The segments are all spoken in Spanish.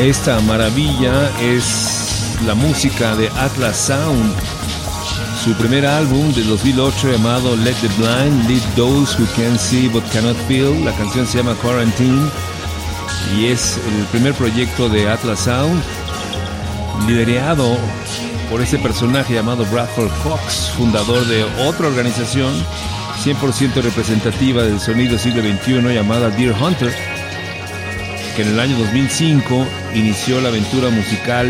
Esta maravilla es la música de Atlas Sound, su primer álbum de 2008 llamado Let the Blind Lead Those Who Can See But Cannot Feel. La canción se llama Quarantine y es el primer proyecto de Atlas Sound, liderado por ese personaje llamado Bradford Cox, fundador de otra organización 100% representativa del sonido siglo XXI llamada Deer Hunter, que en el año 2005 inició la aventura musical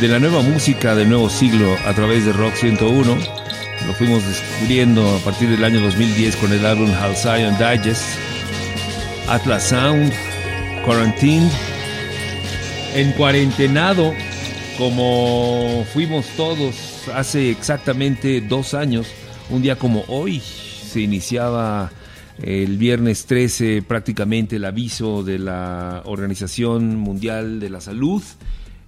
de la nueva música del nuevo siglo a través de Rock 101. Lo fuimos descubriendo a partir del año 2010 con el álbum Halcyon Digest, Atlas Sound, Quarantined, en cuarentenado, como fuimos todos hace exactamente dos años, un día como hoy se iniciaba El viernes 13 prácticamente el aviso de la Organización Mundial de la Salud,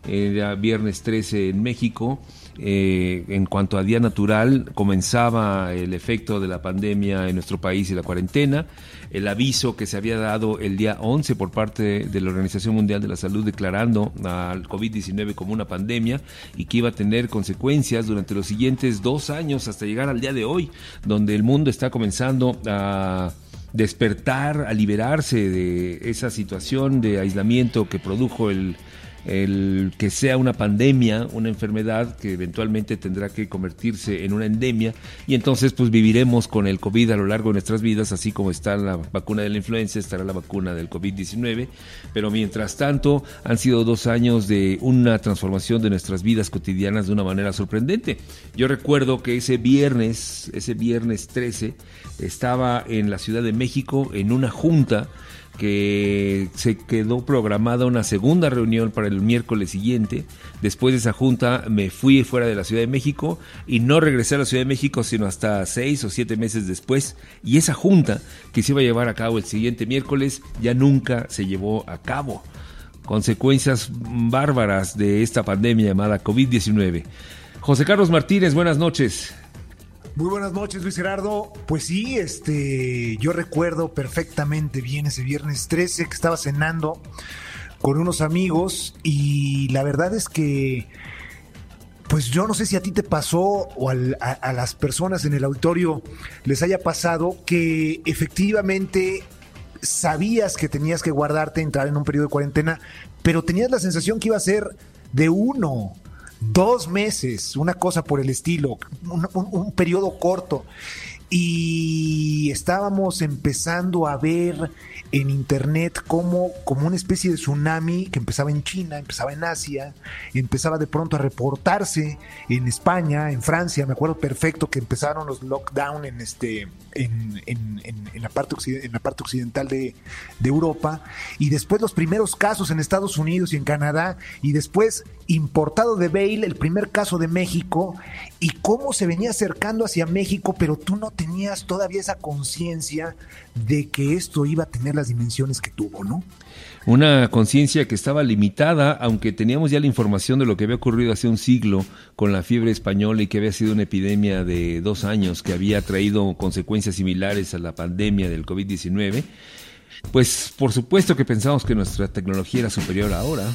era viernes 13 en México. Eh, en cuanto a día natural, comenzaba el efecto de la pandemia en nuestro país y la cuarentena. El aviso que se había dado el día 11 por parte de la Organización Mundial de la Salud declarando al COVID-19 como una pandemia y que iba a tener consecuencias durante los siguientes dos años hasta llegar al día de hoy, donde el mundo está comenzando a despertar, a liberarse de esa situación de aislamiento que produjo el, el que sea una pandemia, una enfermedad que eventualmente tendrá que convertirse en una endemia y entonces pues viviremos con el COVID a lo largo de nuestras vidas, así como está la vacuna de la influenza, estará la vacuna del COVID-19, pero mientras tanto han sido dos años de una transformación de nuestras vidas cotidianas de una manera sorprendente. Yo recuerdo que ese viernes, ese viernes 13, estaba en la Ciudad de México en una junta que se quedó programada una segunda reunión para el miércoles siguiente. Después de esa junta me fui fuera de la Ciudad de México y no regresé a la Ciudad de México sino hasta seis o siete meses después. Y esa junta que se iba a llevar a cabo el siguiente miércoles ya nunca se llevó a cabo. Consecuencias bárbaras de esta pandemia llamada COVID-19. José Carlos Martínez, buenas noches. Muy buenas noches, Luis Gerardo. Pues sí, este, yo recuerdo perfectamente bien ese viernes 13 que estaba cenando con unos amigos y la verdad es que, pues yo no sé si a ti te pasó o a, a las personas en el auditorio les haya pasado que efectivamente sabías que tenías que guardarte, entrar en un periodo de cuarentena, pero tenías la sensación que iba a ser de uno, dos meses, una cosa por el estilo, un, periodo corto. Y estábamos empezando a ver en internet como, como una especie de tsunami que empezaba en China, empezaba en Asia, empezaba de pronto a reportarse en España, en Francia. Me acuerdo perfecto que empezaron los lockdown en este en, en- la parte en la parte occidental de, de Europa y después los primeros casos en Estados Unidos y en Canadá y después importado de Bale el primer caso de México y cómo se venía acercando hacia México pero tú no tenías todavía esa conciencia de que esto iba a tener las dimensiones que tuvo, ¿no? Una conciencia que estaba limitada, aunque teníamos ya la información de lo que había ocurrido hace un siglo con la fiebre española y que había sido una epidemia de dos años que había traído consecuencias similares a la pandemia del COVID-19. Pues por supuesto que pensamos que nuestra tecnología era superior ahora.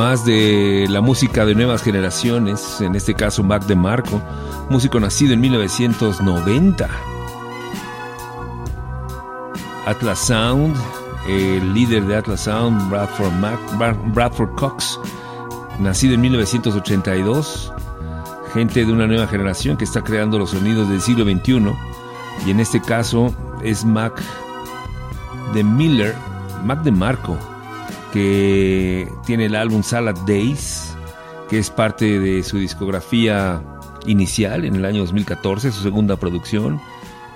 Más de la música de nuevas generaciones, en este caso Mac de Marco, músico nacido en 1990. Atlas Sound, el líder de Atlas Sound, Bradford, Cox, nacido en 1982. Gente de una nueva generación que está creando los sonidos del siglo XXI. Y en este caso es Mac de Miller, Mac de Marco, que tiene el álbum Salad Days, que es parte de su discografía inicial en el año 2014, su segunda producción,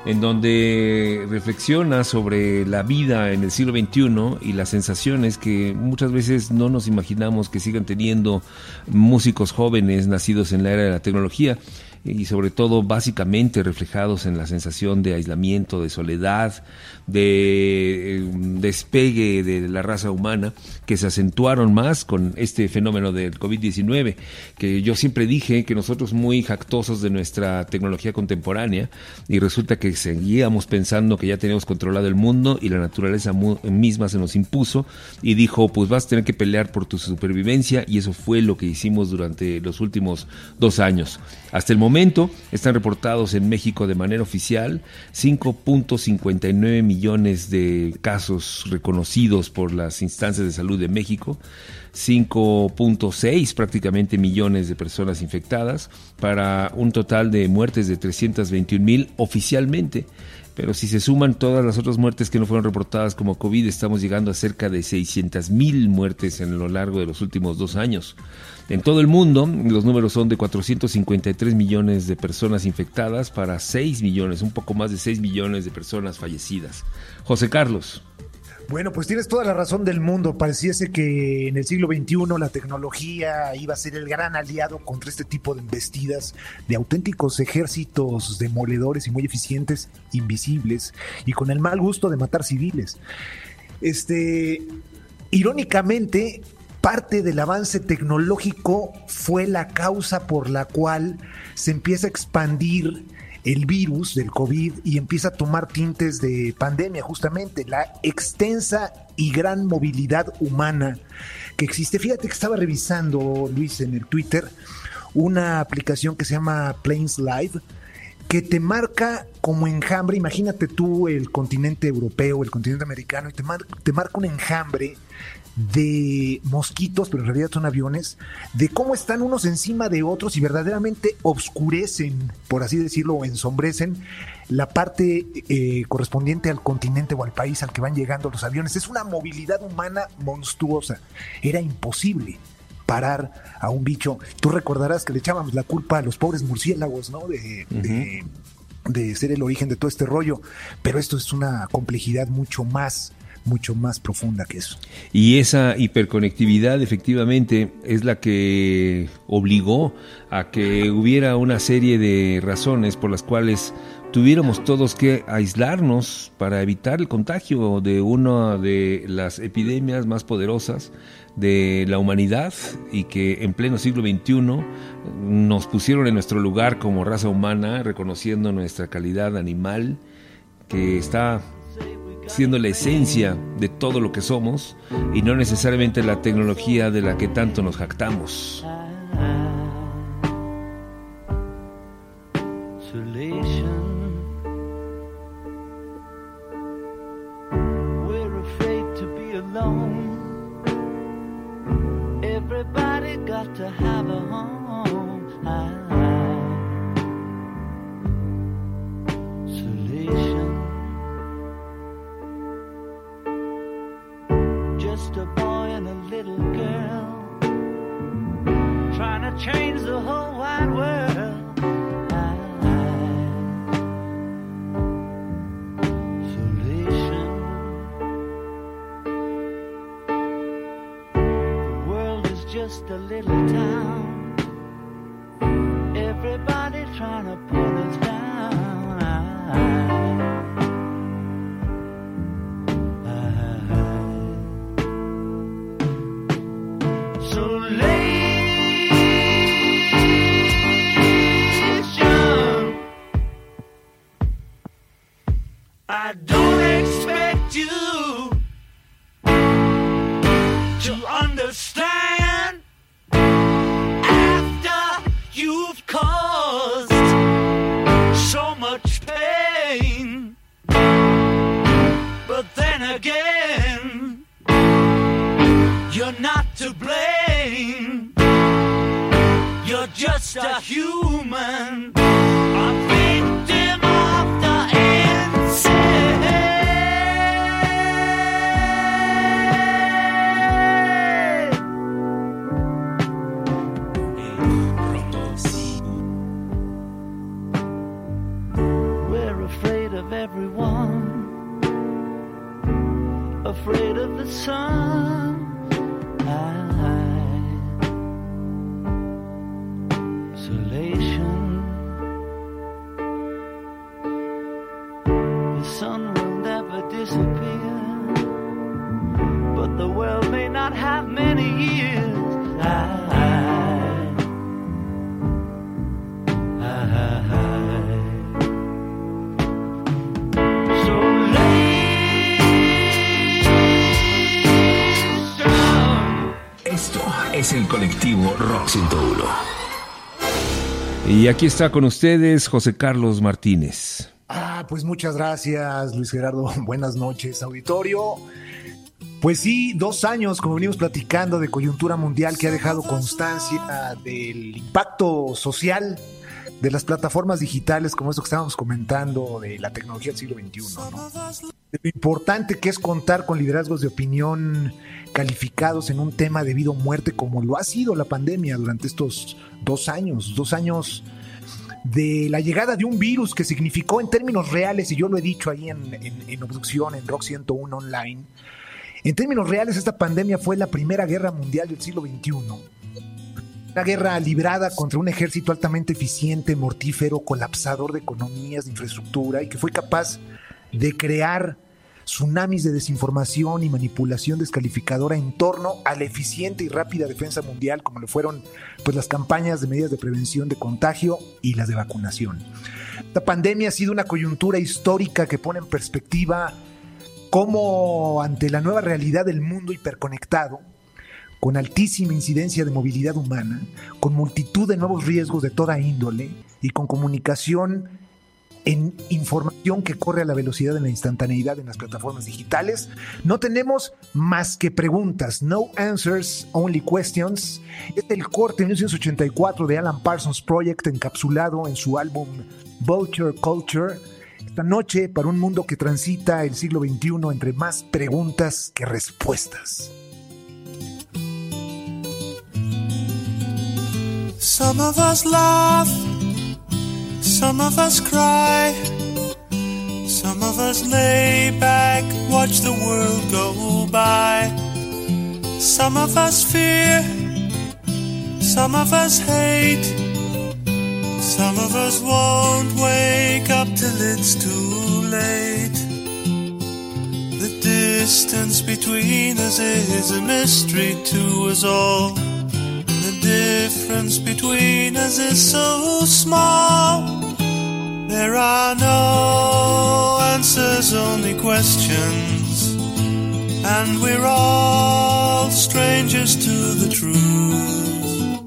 en donde reflexiona sobre la vida en el siglo XXI y las sensaciones que muchas veces no nos imaginamos que sigan teniendo músicos jóvenes nacidos en la era de la tecnología y sobre todo básicamente reflejados en la sensación de aislamiento, de soledad, de eh, despegue de la raza humana que se acentuaron más con este fenómeno del COVID-19, que yo siempre dije que nosotros muy jactosos de nuestra tecnología contemporánea y resulta que seguíamos pensando que ya teníamos controlado el mundo y la naturaleza misma se nos impuso y dijo, pues vas a tener que pelear por tu supervivencia y eso fue lo que hicimos durante los últimos dos años. Hasta el momento están reportados en México de manera oficial 5.59 millones de casos reconocidos por las instancias de salud de México, 5.6 prácticamente millones de personas infectadas, para un total de muertes de 321 mil oficialmente. Pero si se suman todas las otras muertes que no fueron reportadas como COVID, estamos llegando a cerca de 600 mil muertes en lo largo de los últimos dos años. En todo el mundo, los números son de 453 millones de personas infectadas para 6 millones, un poco más de 6 millones de personas fallecidas. José Carlos. Bueno, pues tienes toda la razón del mundo. Pareciese que en el siglo XXI la tecnología iba a ser el gran aliado contra este tipo de embestidas de auténticos ejércitos demoledores y muy eficientes, invisibles, y con el mal gusto de matar civiles. Este, irónicamente, parte del avance tecnológico fue la causa por la cual se empieza a expandir el virus del COVID y empieza a tomar tintes de pandemia, justamente la extensa y gran movilidad humana que existe. Fíjate que estaba revisando, Luis, en el Twitter, una aplicación que se llama Planes Live, que te marca como enjambre, imagínate tú el continente europeo, el continente americano, y te, te marca un enjambre de mosquitos, pero en realidad son aviones, de cómo están unos encima de otros y verdaderamente obscurecen, por así decirlo, o ensombrecen la parte eh, correspondiente al continente o al país al que van llegando los aviones. Es una movilidad humana monstruosa. Era imposible parar a un bicho. Tú recordarás que le echábamos la culpa a los pobres murciélagos, ¿no? De, de- de ser el origen de todo este rollo. Pero esto es una complejidad mucho más, mucho más profunda que eso. Y esa hiperconectividad efectivamente es la que obligó a que hubiera una serie de razones por las cuales tuviéramos todos que aislarnos para evitar el contagio de una de las epidemias más poderosas de la humanidad y que en pleno siglo XXI nos pusieron en nuestro lugar como raza humana, reconociendo nuestra calidad animal que está siendo la esencia de todo lo que somos y no necesariamente la tecnología de la que tanto nos jactamos. Have a home. Isolation. Y aquí está con ustedes José Carlos Martínez. Ah, pues muchas gracias, Luis Gerardo. Buenas noches, auditorio. Pues sí, dos años, como venimos platicando, de coyuntura mundial que ha dejado constancia del impacto social de las plataformas digitales, como esto que estábamos comentando, de la tecnología del siglo XXI. ¿no? Lo importante que es contar con liderazgos de opinión calificados en un tema de vida o muerte, como lo ha sido la pandemia durante estos dos años, dos años de la llegada de un virus que significó en términos reales, y yo lo he dicho ahí en, en, en en Rock 101 Online, en términos reales esta pandemia fue la primera guerra mundial del siglo XXI. Una guerra librada contra un ejército altamente eficiente, mortífero, colapsador de economías, de infraestructura y que fue capaz de crear tsunamis de desinformación y manipulación descalificadora en torno a la eficiente y rápida defensa mundial, como lo fueron pues, las campañas de medidas de prevención de contagio y las de vacunación. Esta pandemia ha sido una coyuntura histórica que pone en perspectiva cómo ante la nueva realidad del mundo hiperconectado, con altísima incidencia de movilidad humana, con multitud de nuevos riesgos de toda índole y con comunicación en información que corre a la velocidad de la instantaneidad en las plataformas digitales, no tenemos más que preguntas, no answers, only questions. Es el corte de 1984 de Alan Parsons Project encapsulado en su álbum Vulture Culture. Esta noche para un mundo que transita el siglo XXI entre más preguntas que respuestas. Some of us laugh, some of us cry, some of us lay back, watch the world go by. Some of us fear, some of us hate, some of us won't wake up till it's too late. The distance between us is a mystery to us all. Difference between us is so small. There are no answers, only questions. And we're all strangers to the truth.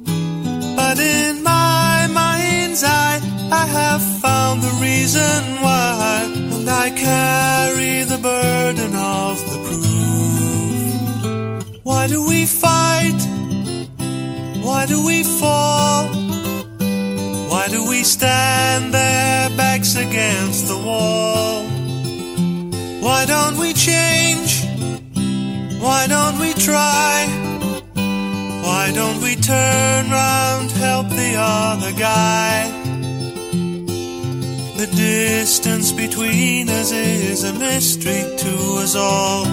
But in my mind's eye, I have found the reason why. And I carry the burden of the proof. Why do we fight? Why do we fall? Why do we stand there, backs against the wall? Why don't we change? Why don't we try? Why don't we turn round, help the other guy? The distance between us is a mystery to us all.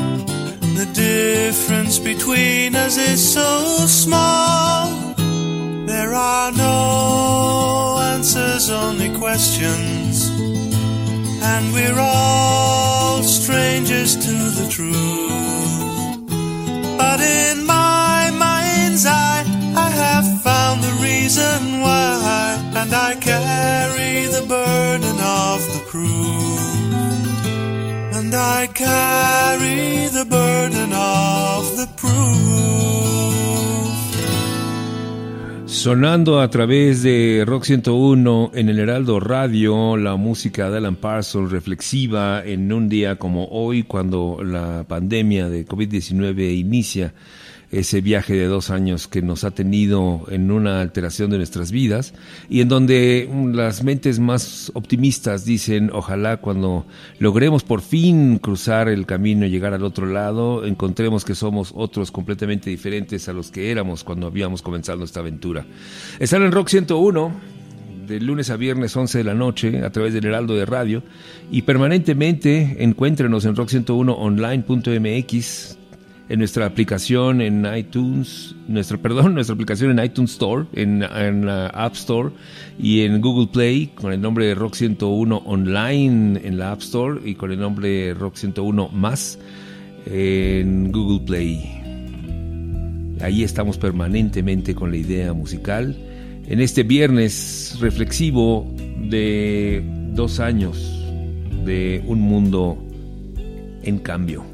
The difference between us is so small. There are no answers, only questions. And we're all strangers to the truth. But in my mind's eye, I have found the reason why. And I carry the burden of the proof. and I carry the burden of the proof. Sonando a través de Rock 101 en el Heraldo Radio, la música de Alan Parsons reflexiva en un día como hoy, cuando la pandemia de COVID-19 inicia ese viaje de dos años que nos ha tenido en una alteración de nuestras vidas y en donde las mentes más optimistas dicen ojalá cuando logremos por fin cruzar el camino y llegar al otro lado encontremos que somos otros completamente diferentes a los que éramos cuando habíamos comenzado esta aventura. Están en Rock 101 de lunes a viernes 11 de la noche a través del Heraldo de Radio y permanentemente encuéntrenos en rock101online.mx en nuestra aplicación en iTunes, nuestra, perdón, nuestra aplicación en iTunes Store, en, la App Store y en Google Play con el nombre de Rock 101 Online en la App Store y con el nombre Rock 101 más en Google Play. Ahí estamos permanentemente con la idea musical. En este viernes reflexivo de dos años de un mundo en cambio.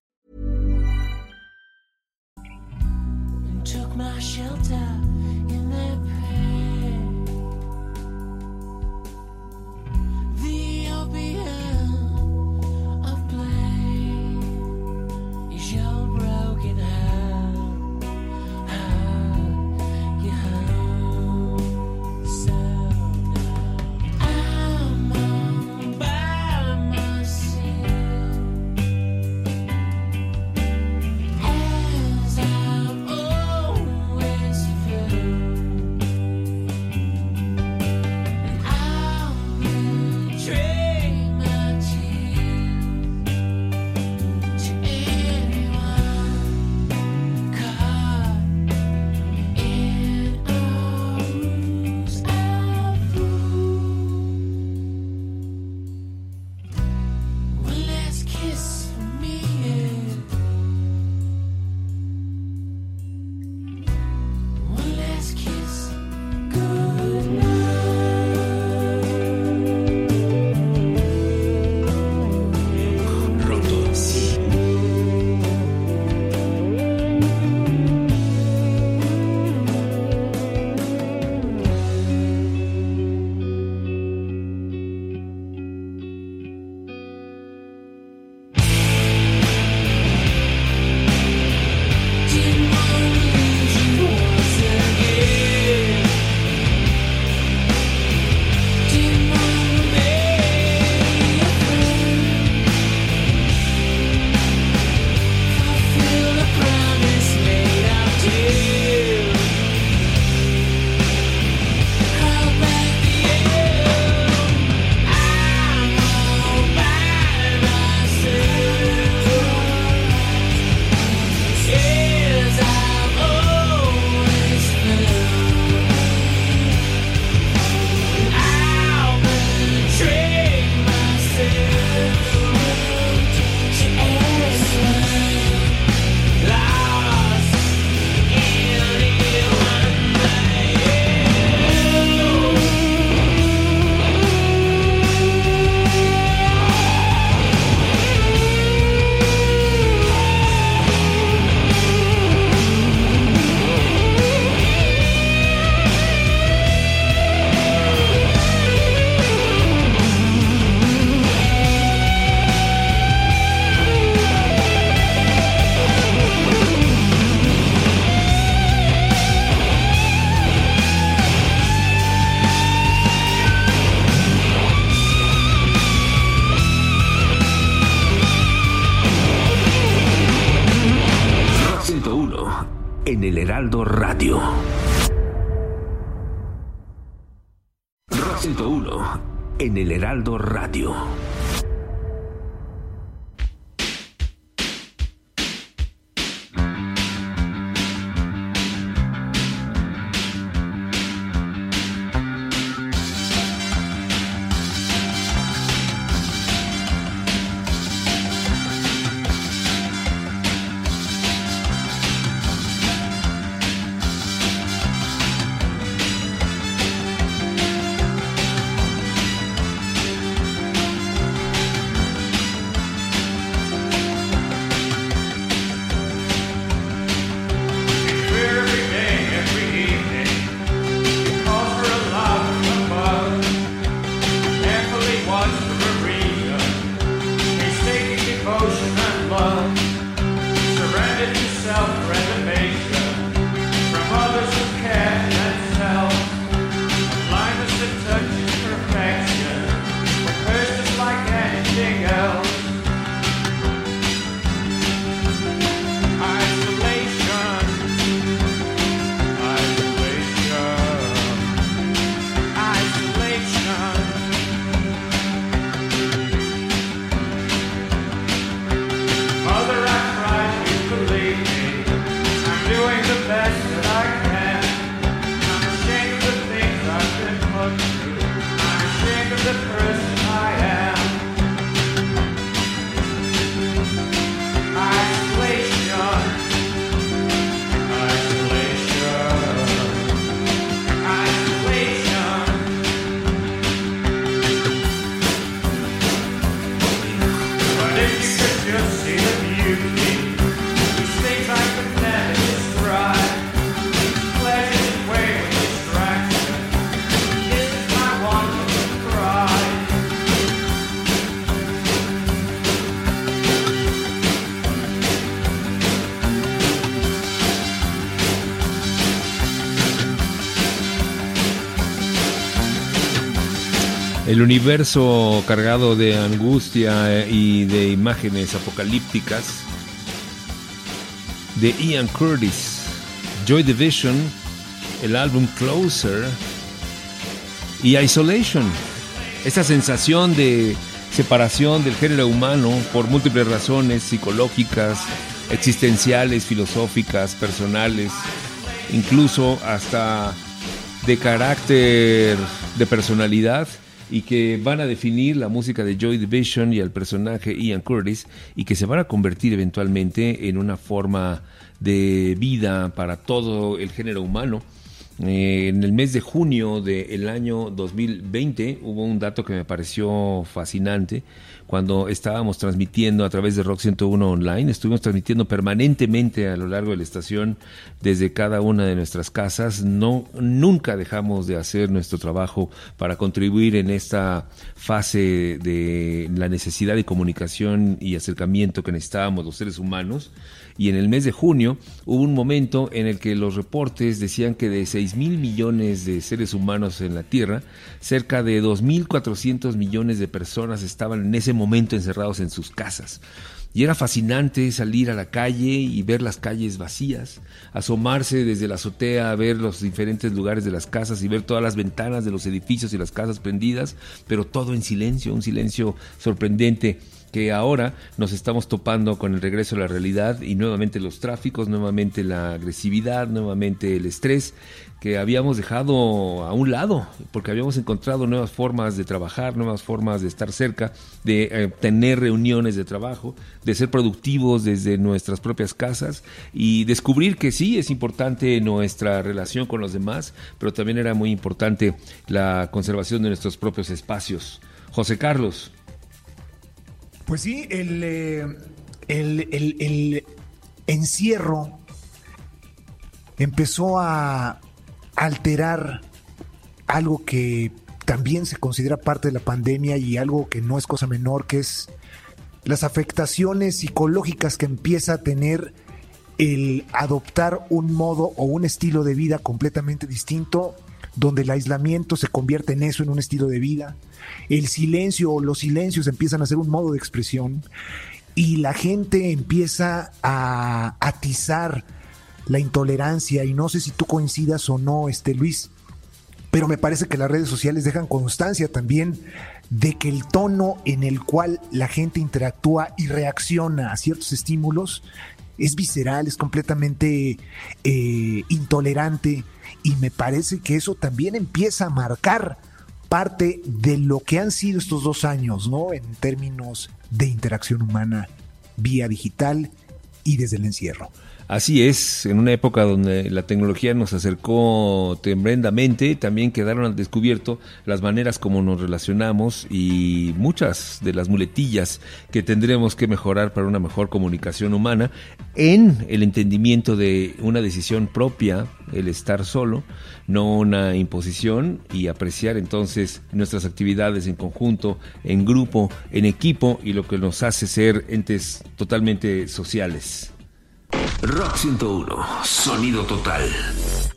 El Heraldo Radio. El universo cargado de angustia y de imágenes apocalípticas de Ian Curtis, Joy Division, el álbum Closer y Isolation. Esta sensación de separación del género humano por múltiples razones psicológicas, existenciales, filosóficas, personales, incluso hasta de carácter, de personalidad y que van a definir la música de Joy Division y el personaje Ian Curtis y que se van a convertir eventualmente en una forma de vida para todo el género humano. Eh, en el mes de junio del año 2020 hubo un dato que me pareció fascinante cuando estábamos transmitiendo a través de Rock 101 Online, estuvimos transmitiendo permanentemente a lo largo de la estación desde cada una de nuestras casas. No, nunca dejamos de hacer nuestro trabajo para contribuir en esta fase de la necesidad de comunicación y acercamiento que necesitábamos los seres humanos. Y en el mes de junio hubo un momento en el que los reportes decían que de 6 mil millones de seres humanos en la Tierra, cerca de 2.400 millones de personas estaban en ese momento encerrados en sus casas. Y era fascinante salir a la calle y ver las calles vacías, asomarse desde la azotea a ver los diferentes lugares de las casas y ver todas las ventanas de los edificios y las casas prendidas, pero todo en silencio, un silencio sorprendente que ahora nos estamos topando con el regreso a la realidad y nuevamente los tráficos, nuevamente la agresividad, nuevamente el estrés que habíamos dejado a un lado, porque habíamos encontrado nuevas formas de trabajar, nuevas formas de estar cerca, de eh, tener reuniones de trabajo, de ser productivos desde nuestras propias casas y descubrir que sí es importante nuestra relación con los demás, pero también era muy importante la conservación de nuestros propios espacios. José Carlos. Pues sí, el, eh, el, el- el encierro empezó a alterar algo que también se considera parte de la pandemia y algo que no es cosa menor, que es las afectaciones psicológicas que empieza a tener el adoptar un modo o un estilo de vida completamente distinto, donde el aislamiento se convierte en eso, en un estilo de vida. El silencio o los silencios empiezan a ser un modo de expresión y la gente empieza a atizar la intolerancia y no sé si tú coincidas o no, este Luis, pero me parece que las redes sociales dejan constancia también de que el tono en el cual la gente interactúa y reacciona a ciertos estímulos es visceral, es completamente eh, intolerante y me parece que eso también empieza a marcar parte de lo que han sido estos dos años, ¿no? En términos de interacción humana vía digital y desde el encierro. Así es, en una época donde la tecnología nos acercó tremendamente, también quedaron al descubierto las maneras como nos relacionamos y muchas de las muletillas que tendremos que mejorar para una mejor comunicación humana en el entendimiento de una decisión propia, el estar solo, no una imposición y apreciar entonces nuestras actividades en conjunto, en grupo, en equipo y lo que nos hace ser entes totalmente sociales. Rock 101, sonido total.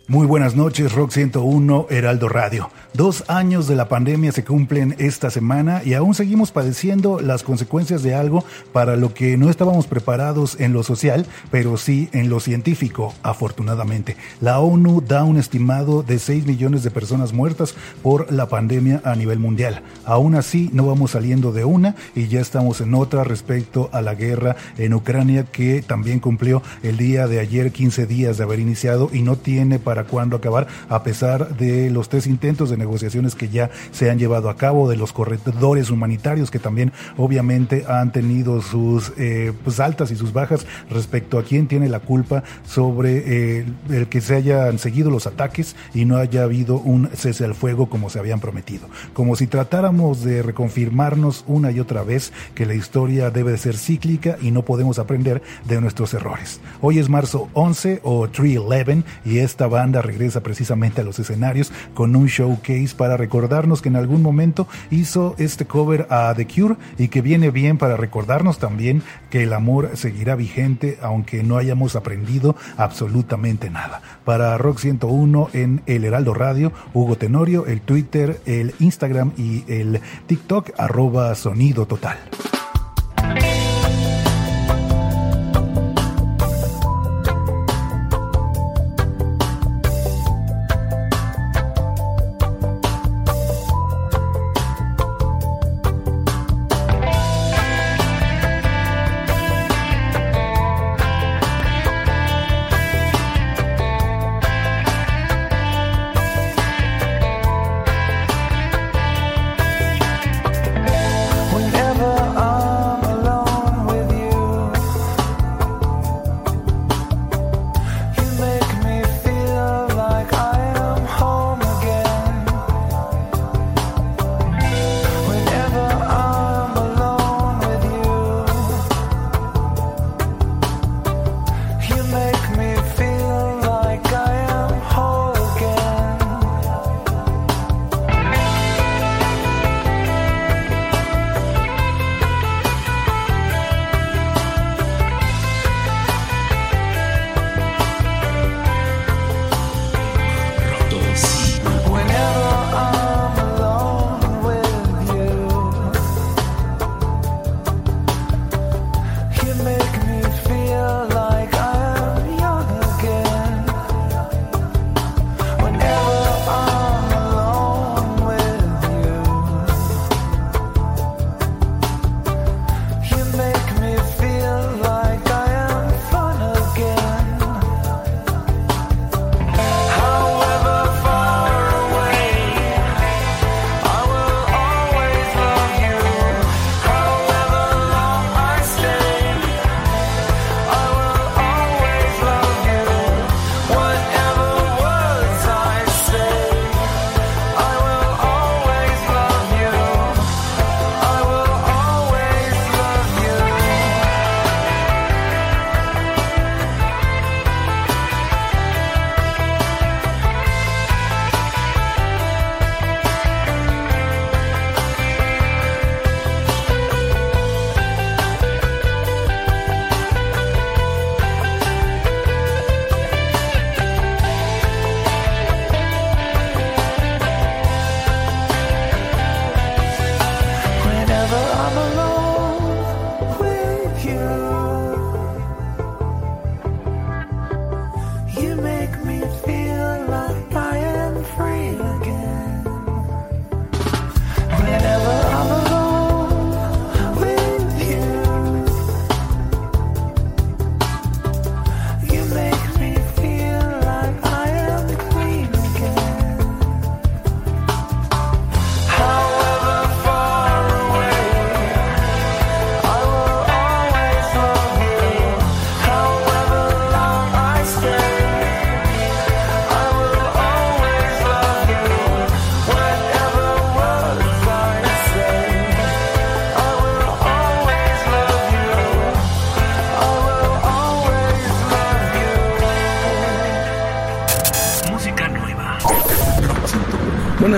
Muy buenas noches, Rock 101, Heraldo Radio. Dos años de la pandemia se cumplen esta semana y aún seguimos padeciendo las consecuencias de algo para lo que no estábamos preparados en lo social, pero sí en lo científico, afortunadamente. La ONU da un estimado de 6 millones de personas muertas por la pandemia a nivel mundial. Aún así, no vamos saliendo de una y ya estamos en otra respecto a la guerra en Ucrania que también cumplió el día de ayer 15 días de haber iniciado y no tiene para cuándo acabar, a pesar de los tres intentos de negociaciones que ya se han llevado a cabo, de los corredores humanitarios que también obviamente han tenido sus eh, pues altas y sus bajas respecto a quién tiene la culpa sobre eh, el que se hayan seguido los ataques y no haya habido un cese al fuego como se habían prometido. Como si tratáramos de reconfirmarnos una y otra vez que la historia debe de ser cíclica y no podemos aprender de nuestros errores. Hoy es marzo 11 o 311 y esta banda regresa precisamente a los escenarios con un showcase para recordarnos que en algún momento hizo este cover a The Cure y que viene bien para recordarnos también que el amor seguirá vigente aunque no hayamos aprendido absolutamente nada. Para Rock 101 en el Heraldo Radio, Hugo Tenorio, el Twitter, el Instagram y el TikTok arroba sonido total.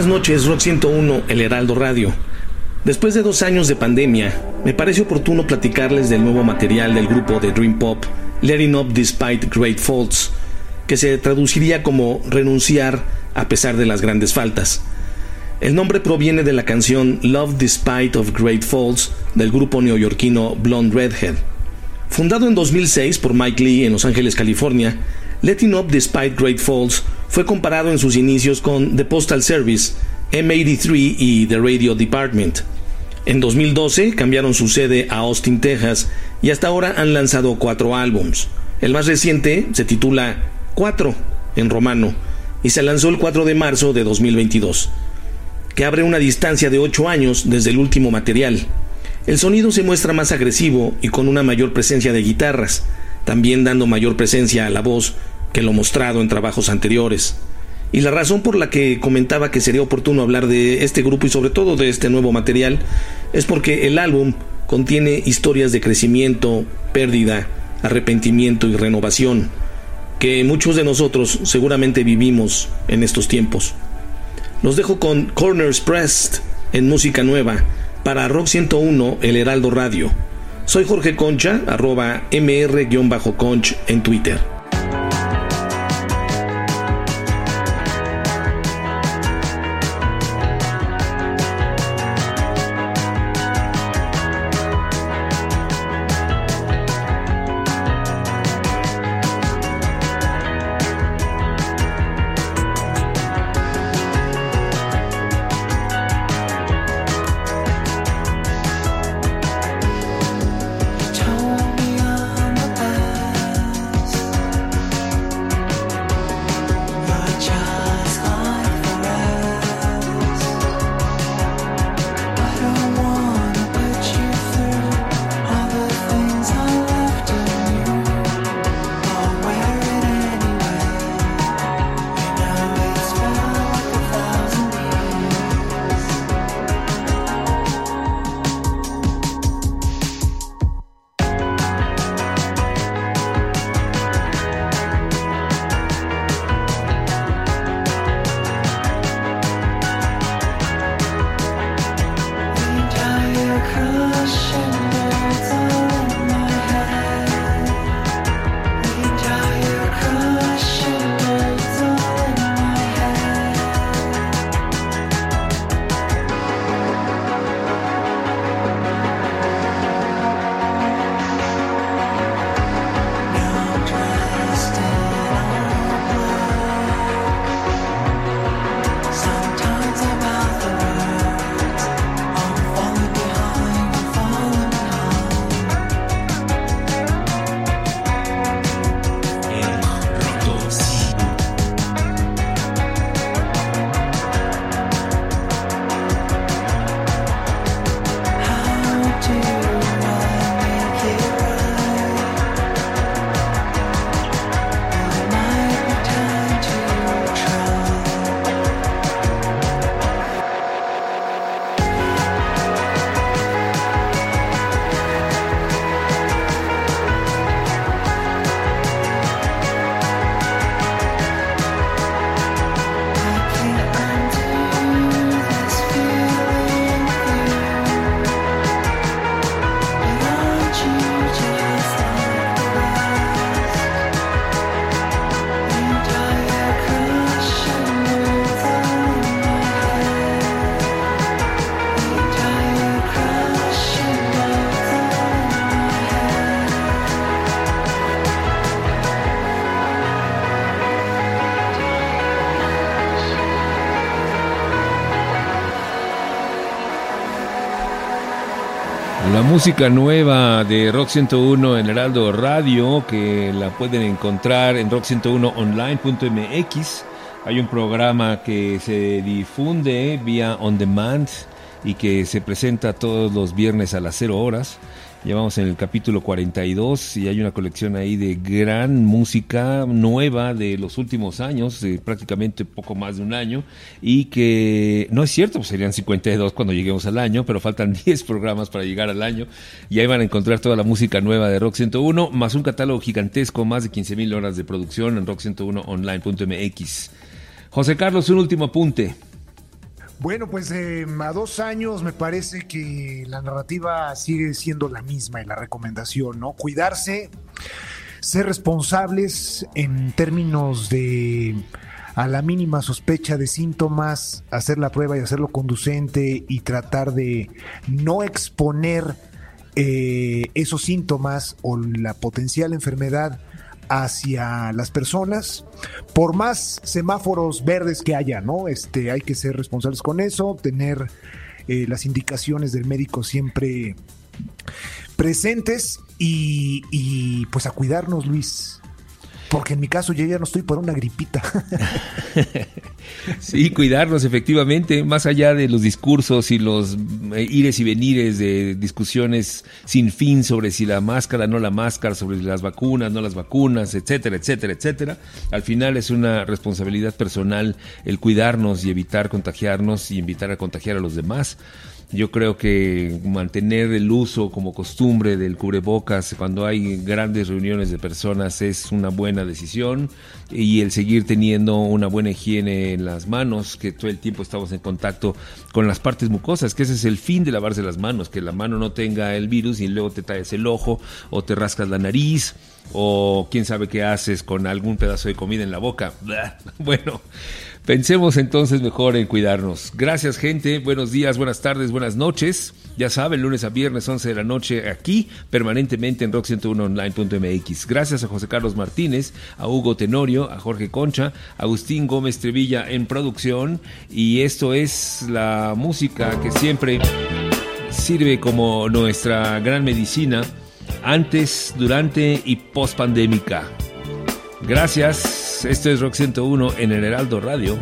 Buenas noches, Rock 101, El Heraldo Radio. Después de dos años de pandemia, me parece oportuno platicarles del nuevo material del grupo de Dream Pop, Letting Up Despite Great Faults, que se traduciría como renunciar a pesar de las grandes faltas. El nombre proviene de la canción Love Despite of Great Faults del grupo neoyorquino Blonde Redhead. Fundado en 2006 por Mike Lee en Los Ángeles, California, Letting Up Despite Great Falls fue comparado en sus inicios con The Postal Service, M83 y The Radio Department. En 2012 cambiaron su sede a Austin, Texas, y hasta ahora han lanzado cuatro álbums. El más reciente se titula Cuatro, en romano, y se lanzó el 4 de marzo de 2022, que abre una distancia de 8 años desde el último material. El sonido se muestra más agresivo y con una mayor presencia de guitarras, también dando mayor presencia a la voz que lo mostrado en trabajos anteriores. Y la razón por la que comentaba que sería oportuno hablar de este grupo y sobre todo de este nuevo material es porque el álbum contiene historias de crecimiento, pérdida, arrepentimiento y renovación que muchos de nosotros seguramente vivimos en estos tiempos. Los dejo con Corners Pressed en música nueva para Rock 101 El Heraldo Radio. Soy Jorge Concha, arroba mr-conch en Twitter. Música nueva de Rock 101 en Heraldo Radio, que la pueden encontrar en rock101online.mx. Hay un programa que se difunde vía on demand y que se presenta todos los viernes a las 0 horas. Llevamos en el capítulo 42 y hay una colección ahí de gran música nueva de los últimos años, de prácticamente poco más de un año, y que no es cierto, pues serían 52 cuando lleguemos al año, pero faltan 10 programas para llegar al año y ahí van a encontrar toda la música nueva de Rock 101, más un catálogo gigantesco, más de 15.000 horas de producción en rock101online.mx. José Carlos, un último apunte. Bueno, pues eh, a dos años me parece que la narrativa sigue siendo la misma y la recomendación, ¿no? Cuidarse, ser responsables en términos de a la mínima sospecha de síntomas, hacer la prueba y hacerlo conducente y tratar de no exponer eh, esos síntomas o la potencial enfermedad hacia las personas, por más semáforos verdes que haya, ¿no? Este, hay que ser responsables con eso, tener eh, las indicaciones del médico siempre presentes y, y pues a cuidarnos, Luis. Porque en mi caso yo ya no estoy por una gripita. Sí, cuidarnos efectivamente, más allá de los discursos y los eh, ires y venires de discusiones sin fin sobre si la máscara, no la máscara, sobre las vacunas, no las vacunas, etcétera, etcétera, etcétera. Al final es una responsabilidad personal el cuidarnos y evitar contagiarnos y invitar a contagiar a los demás. Yo creo que mantener el uso como costumbre del cubrebocas cuando hay grandes reuniones de personas es una buena decisión y el seguir teniendo una buena higiene en las manos, que todo el tiempo estamos en contacto con las partes mucosas, que ese es el fin de lavarse las manos, que la mano no tenga el virus y luego te talles el ojo o te rascas la nariz o quién sabe qué haces con algún pedazo de comida en la boca. Bueno, Pensemos entonces mejor en cuidarnos. Gracias gente, buenos días, buenas tardes, buenas noches. Ya saben, lunes a viernes 11 de la noche aquí, permanentemente en rock101online.mx. Gracias a José Carlos Martínez, a Hugo Tenorio, a Jorge Concha, a Agustín Gómez Trevilla en producción. Y esto es la música que siempre sirve como nuestra gran medicina antes, durante y post pandémica. Gracias. Esto es Rock 101 en el Heraldo Radio.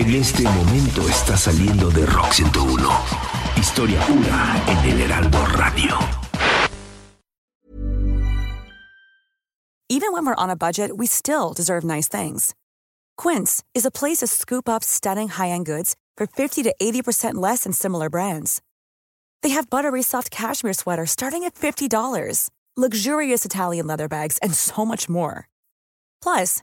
En este momento está saliendo de Rock 101. Historia pura en el Heraldo Radio. Even when we're on a budget, we still deserve nice things. Quince is a place to scoop up stunning high-end goods for 50 to 80% less than similar brands. They have buttery soft cashmere sweaters starting at $50, luxurious Italian leather bags, and so much more. Plus,